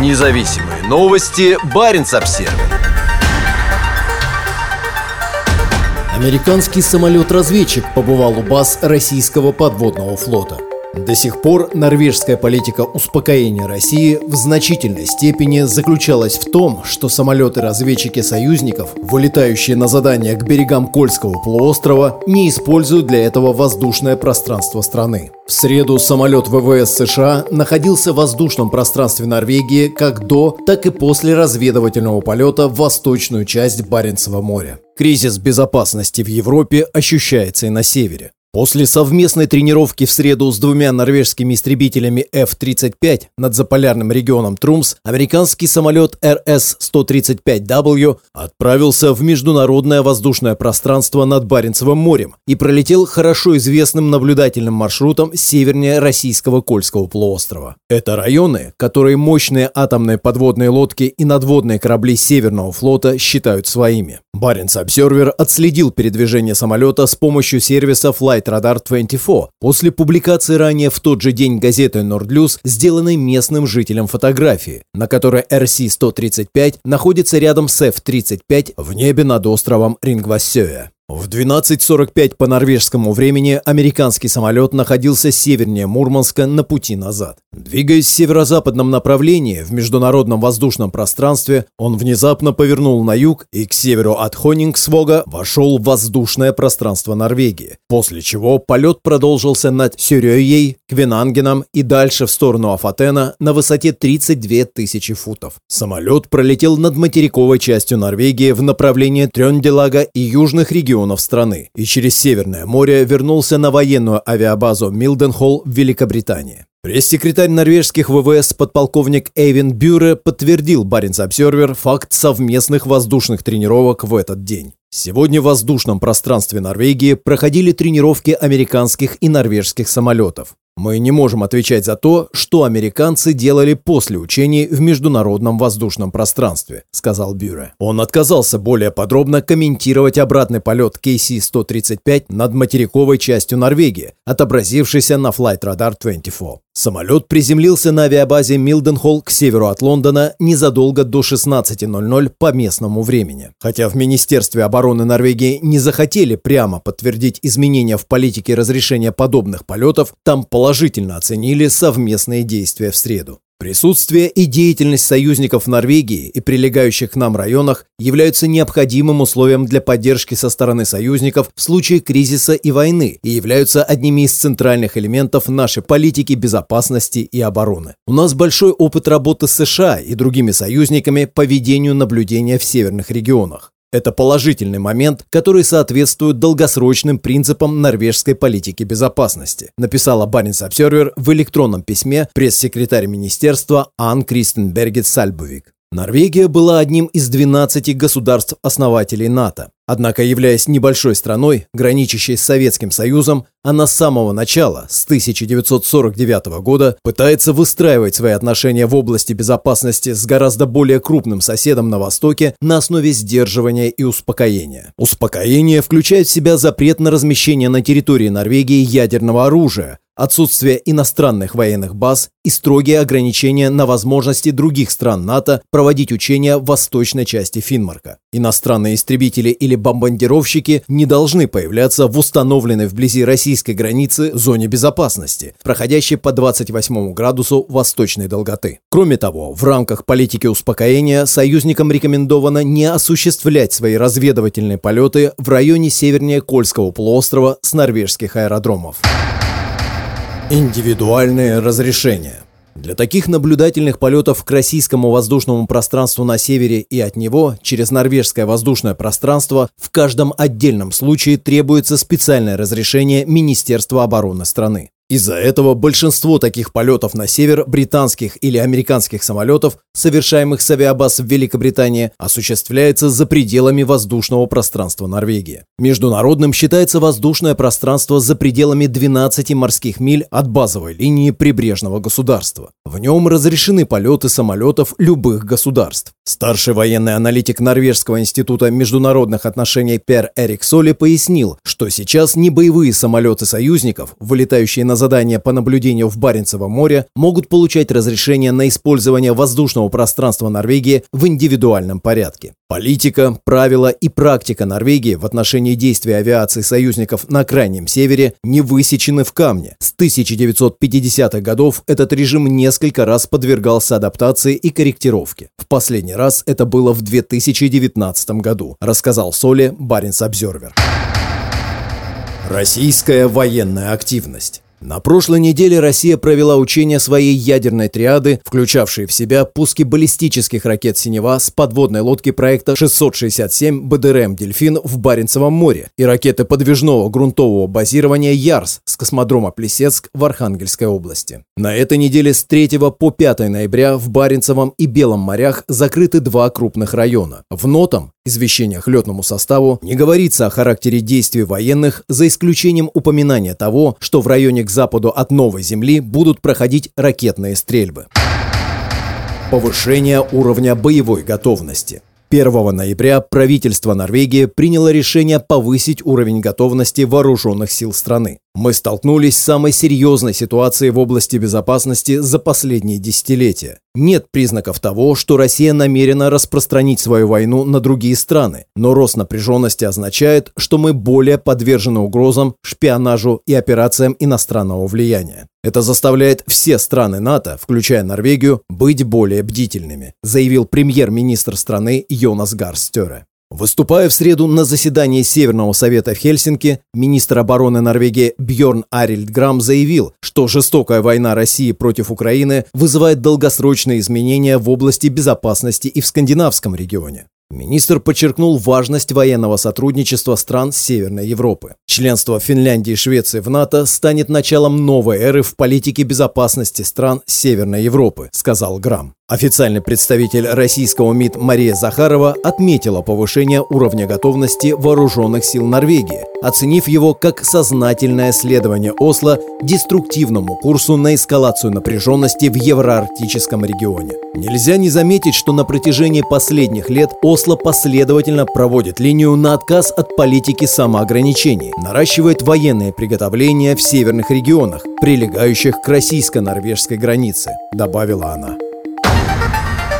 Независимые новости. Барин обсерва Американский самолет-разведчик побывал у баз российского подводного флота. До сих пор норвежская политика успокоения России в значительной степени заключалась в том, что самолеты-разведчики союзников, вылетающие на задания к берегам Кольского полуострова, не используют для этого воздушное пространство страны. В среду самолет ВВС США находился в воздушном пространстве Норвегии как до, так и после разведывательного полета в восточную часть Баренцева моря. Кризис безопасности в Европе ощущается и на севере. После совместной тренировки в среду с двумя норвежскими истребителями F-35 над заполярным регионом Трумс, американский самолет RS-135W отправился в международное воздушное пространство над Баренцевым морем и пролетел хорошо известным наблюдательным маршрутом севернее российского Кольского полуострова. Это районы, которые мощные атомные подводные лодки и надводные корабли Северного флота считают своими. Баренц Обсервер отследил передвижение самолета с помощью сервиса Flight Flight Radar 24 после публикации ранее в тот же день газеты Nordlus, сделанной местным жителем фотографии, на которой RC-135 находится рядом с F-35 в небе над островом Рингвассёя. В 12.45 по норвежскому времени американский самолет находился севернее Мурманска на пути назад. Двигаясь в северо-западном направлении в международном воздушном пространстве, он внезапно повернул на юг и к северу от Хонингсвога вошел в воздушное пространство Норвегии, после чего полет продолжился над Сюрёей, Квенангеном и дальше в сторону Афатена на высоте 32 тысячи футов. Самолет пролетел над материковой частью Норвегии в направлении Трёнделага и южных регионов регионов страны и через Северное море вернулся на военную авиабазу Милденхолл в Великобритании. Пресс-секретарь норвежских ВВС подполковник Эйвин Бюре подтвердил Баренц Обсервер факт совместных воздушных тренировок в этот день. Сегодня в воздушном пространстве Норвегии проходили тренировки американских и норвежских самолетов. Мы не можем отвечать за то, что американцы делали после учений в международном воздушном пространстве, сказал Бюре. Он отказался более подробно комментировать обратный полет KC-135 над материковой частью Норвегии, отобразившийся на Flight Radar 24. Самолет приземлился на авиабазе Милденхолл к северу от Лондона незадолго до 16.00 по местному времени. Хотя в Министерстве обороны Норвегии не захотели прямо подтвердить изменения в политике разрешения подобных полетов, там положительно оценили совместные действия в среду. Присутствие и деятельность союзников в Норвегии и прилегающих к нам районах являются необходимым условием для поддержки со стороны союзников в случае кризиса и войны и являются одними из центральных элементов нашей политики безопасности и обороны. У нас большой опыт работы с США и другими союзниками по ведению наблюдения в северных регионах. Это положительный момент, который соответствует долгосрочным принципам норвежской политики безопасности, написала Баренц Обсервер в электронном письме пресс-секретарь министерства Ан Кристенбергет Сальбовик. Норвегия была одним из 12 государств-основателей НАТО. Однако, являясь небольшой страной, граничащей с Советским Союзом, она с самого начала, с 1949 года, пытается выстраивать свои отношения в области безопасности с гораздо более крупным соседом на Востоке на основе сдерживания и успокоения. Успокоение включает в себя запрет на размещение на территории Норвегии ядерного оружия, отсутствие иностранных военных баз и строгие ограничения на возможности других стран НАТО проводить учения в восточной части Финмарка. Иностранные истребители или бомбардировщики не должны появляться в установленной вблизи российской границы зоне безопасности, проходящей по 28 градусу восточной долготы. Кроме того, в рамках политики успокоения союзникам рекомендовано не осуществлять свои разведывательные полеты в районе севернее Кольского полуострова с норвежских аэродромов. Индивидуальные разрешения. Для таких наблюдательных полетов к российскому воздушному пространству на севере и от него через норвежское воздушное пространство в каждом отдельном случае требуется специальное разрешение Министерства обороны страны. Из-за этого большинство таких полетов на север британских или американских самолетов, совершаемых с авиабаз в Великобритании, осуществляется за пределами воздушного пространства Норвегии. Международным считается воздушное пространство за пределами 12 морских миль от базовой линии прибрежного государства. В нем разрешены полеты самолетов любых государств. Старший военный аналитик Норвежского института международных отношений Пер Эрик Соли пояснил, что сейчас не боевые самолеты союзников, вылетающие на задания по наблюдению в Баренцевом море могут получать разрешение на использование воздушного пространства Норвегии в индивидуальном порядке. Политика, правила и практика Норвегии в отношении действий авиации союзников на Крайнем Севере не высечены в камне. С 1950-х годов этот режим несколько раз подвергался адаптации и корректировке. В последний раз это было в 2019 году, рассказал Соли Баренц Обзервер. Российская военная активность. На прошлой неделе Россия провела учения своей ядерной триады, включавшие в себя пуски баллистических ракет «Синева» с подводной лодки проекта 667 БДРМ «Дельфин» в Баренцевом море и ракеты подвижного грунтового базирования «Ярс» с космодрома Плесецк в Архангельской области. На этой неделе с 3 по 5 ноября в Баренцевом и Белом морях закрыты два крупных района. В Нотом извещениях летному составу не говорится о характере действий военных, за исключением упоминания того, что в районе к западу от Новой Земли будут проходить ракетные стрельбы. Повышение уровня боевой готовности. 1 ноября правительство Норвегии приняло решение повысить уровень готовности вооруженных сил страны. Мы столкнулись с самой серьезной ситуацией в области безопасности за последние десятилетия. Нет признаков того, что Россия намерена распространить свою войну на другие страны, но рост напряженности означает, что мы более подвержены угрозам, шпионажу и операциям иностранного влияния. Это заставляет все страны НАТО, включая Норвегию, быть более бдительными, заявил премьер-министр страны Йонас Гарстере. Выступая в среду на заседании Северного совета в Хельсинки, министр обороны Норвегии Бьорн Арильд Грам заявил, что жестокая война России против Украины вызывает долгосрочные изменения в области безопасности и в скандинавском регионе. Министр подчеркнул важность военного сотрудничества стран Северной Европы. Членство Финляндии и Швеции в НАТО станет началом новой эры в политике безопасности стран Северной Европы, сказал Грам. Официальный представитель российского МИД Мария Захарова отметила повышение уровня готовности вооруженных сил Норвегии, оценив его как сознательное следование Осло деструктивному курсу на эскалацию напряженности в евроарктическом регионе. Нельзя не заметить, что на протяжении последних лет Осло последовательно проводит линию на отказ от политики самоограничений, наращивает военные приготовления в северных регионах, прилегающих к российско-норвежской границе, добавила она.